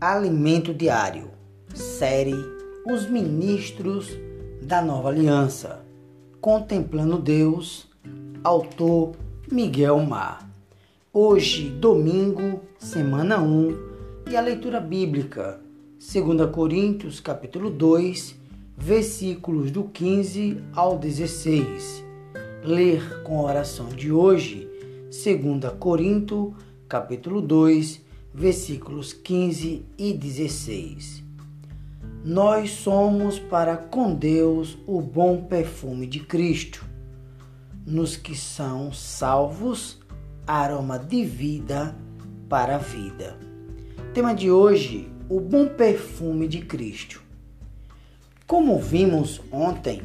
Alimento Diário, série Os Ministros da Nova Aliança, Contemplando Deus, autor Miguel Mar. Hoje, domingo, semana 1, e a leitura bíblica, 2 Coríntios, capítulo 2, versículos do 15 ao 16. Ler com a oração de hoje, 2 Coríntios, capítulo 2, versículos 15 e 16. Nós somos para com Deus o bom perfume de Cristo, nos que são salvos, aroma de vida para a vida. Tema de hoje: o bom perfume de Cristo. Como vimos ontem,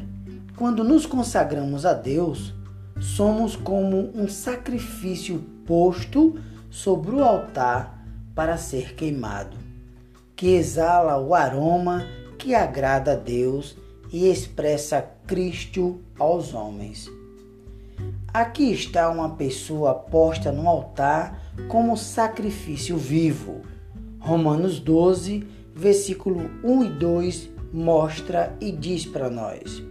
quando nos consagramos a Deus, somos como um sacrifício posto sobre o altar para ser queimado, que exala o aroma que agrada a Deus e expressa Cristo aos homens. Aqui está uma pessoa posta no altar como sacrifício vivo. Romanos 12, versículo 1 e 2 mostra e diz para nós: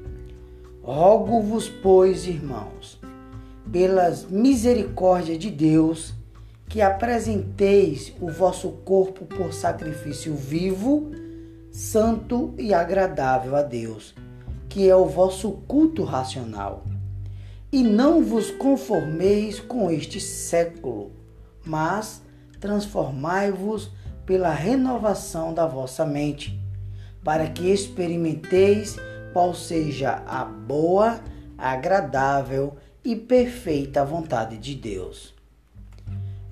Rogo-vos, pois, irmãos, pelas misericórdias de Deus, que apresenteis o vosso corpo por sacrifício vivo, santo e agradável a Deus, que é o vosso culto racional. E não vos conformeis com este século, mas transformai-vos pela renovação da vossa mente, para que experimenteis qual seja a boa, agradável e perfeita vontade de Deus.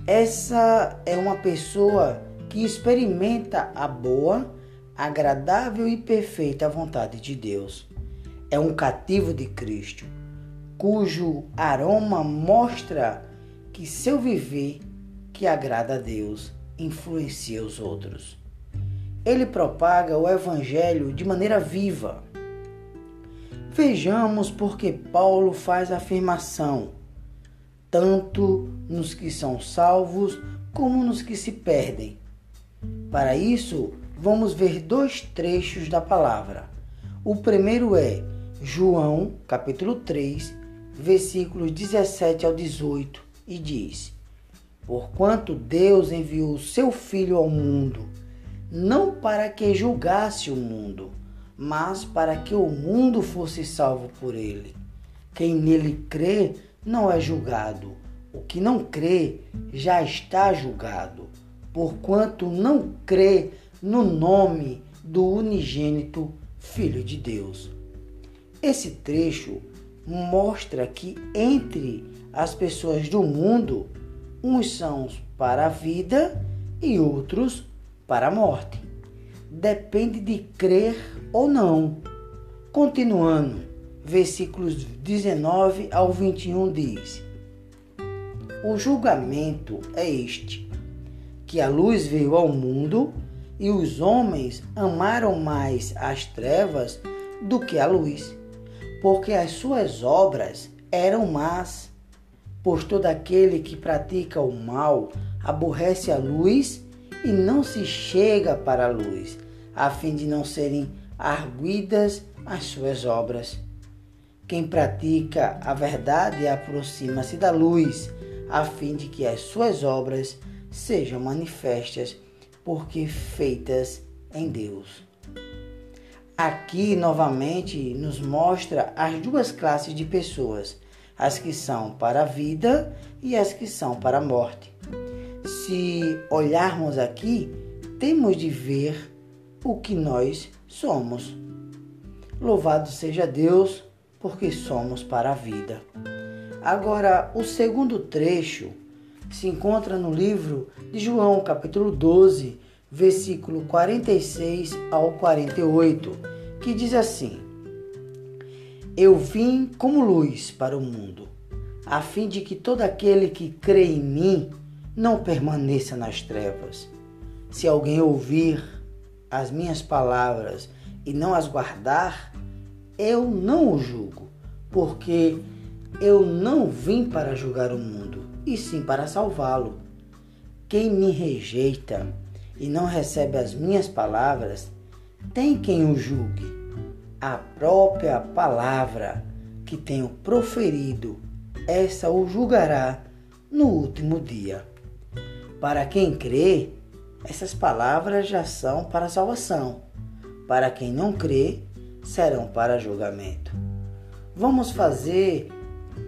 Essa é uma pessoa que experimenta a boa, agradável e perfeita vontade de Deus. É um cativo de Cristo, cujo aroma mostra que seu viver que agrada a Deus influencia os outros. Ele propaga o evangelho de maneira viva. Vejamos porque Paulo faz a afirmação tanto nos que são salvos como nos que se perdem. Para isso, vamos ver dois trechos da palavra. O primeiro é João, capítulo 3, versículos 17 ao 18, e diz: Porquanto Deus enviou seu Filho ao mundo, não para que julgasse o mundo, mas para que o mundo fosse salvo por ele. Quem nele crê não é julgado. O que não crê já está julgado, porquanto não crê no nome do unigênito Filho de Deus. Esse trecho mostra que entre as pessoas do mundo, uns são para a vida e outros para a morte. Depende de crer ou não. Continuando, versículos 19 ao 21 diz: O julgamento é este: que a luz veio ao mundo e os homens amaram mais as trevas do que a luz, porque as suas obras eram más. Pois todo aquele que pratica o mal aborrece a luz e não se chega para a luz, a fim de não serem arguidas as suas obras. Quem pratica a verdade aproxima-se da luz, a fim de que as suas obras sejam manifestas, porque feitas em Deus. Aqui novamente nos mostra as duas classes de pessoas, as que são para a vida e as que são para a morte. Se olharmos aqui, temos de ver o que nós somos. Louvado seja Deus porque somos para a vida. Agora, o segundo trecho se encontra no livro de João, capítulo 12, versículo 46 ao 48, que diz assim: Eu vim como luz para o mundo, a fim de que todo aquele que crê em mim não permaneça nas trevas. Se alguém ouvir as minhas palavras e não as guardar, eu não o julgo, porque eu não vim para julgar o mundo, e sim para salvá-lo. Quem me rejeita e não recebe as minhas palavras, tem quem o julgue. A própria palavra que tenho proferido, essa o julgará no último dia. Para quem crê, essas palavras já são para salvação. Para quem não crê, serão para julgamento. Vamos fazer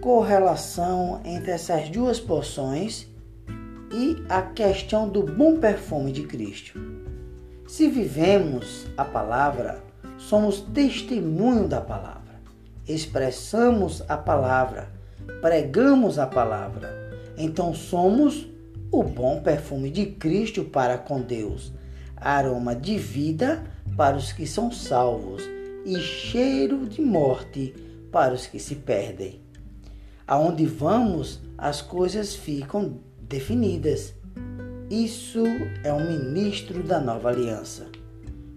correlação entre essas duas porções e a questão do bom perfume de Cristo. Se vivemos a palavra, somos testemunho da palavra, expressamos a palavra, pregamos a palavra, então somos o bom perfume de Cristo para com Deus, aroma de vida para os que são salvos e cheiro de morte para os que se perdem. Aonde vamos, as coisas ficam definidas. Isso é um ministro da nova aliança,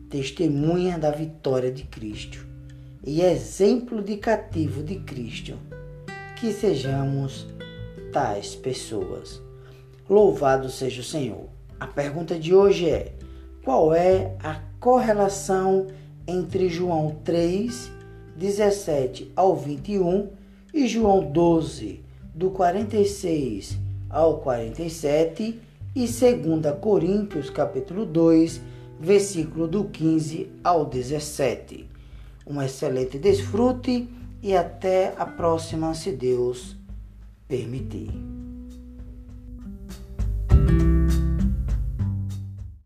testemunha da vitória de Cristo e exemplo de cativo de Cristo. Que sejamos tais pessoas. Louvado seja o Senhor. A pergunta de hoje é: qual é a correlação entre João 3, 17 ao 21 e João 12, do 46 ao 47 e 2 Coríntios capítulo 2, versículo do 15 ao 17. Um excelente desfrute e até a próxima, se Deus permitir.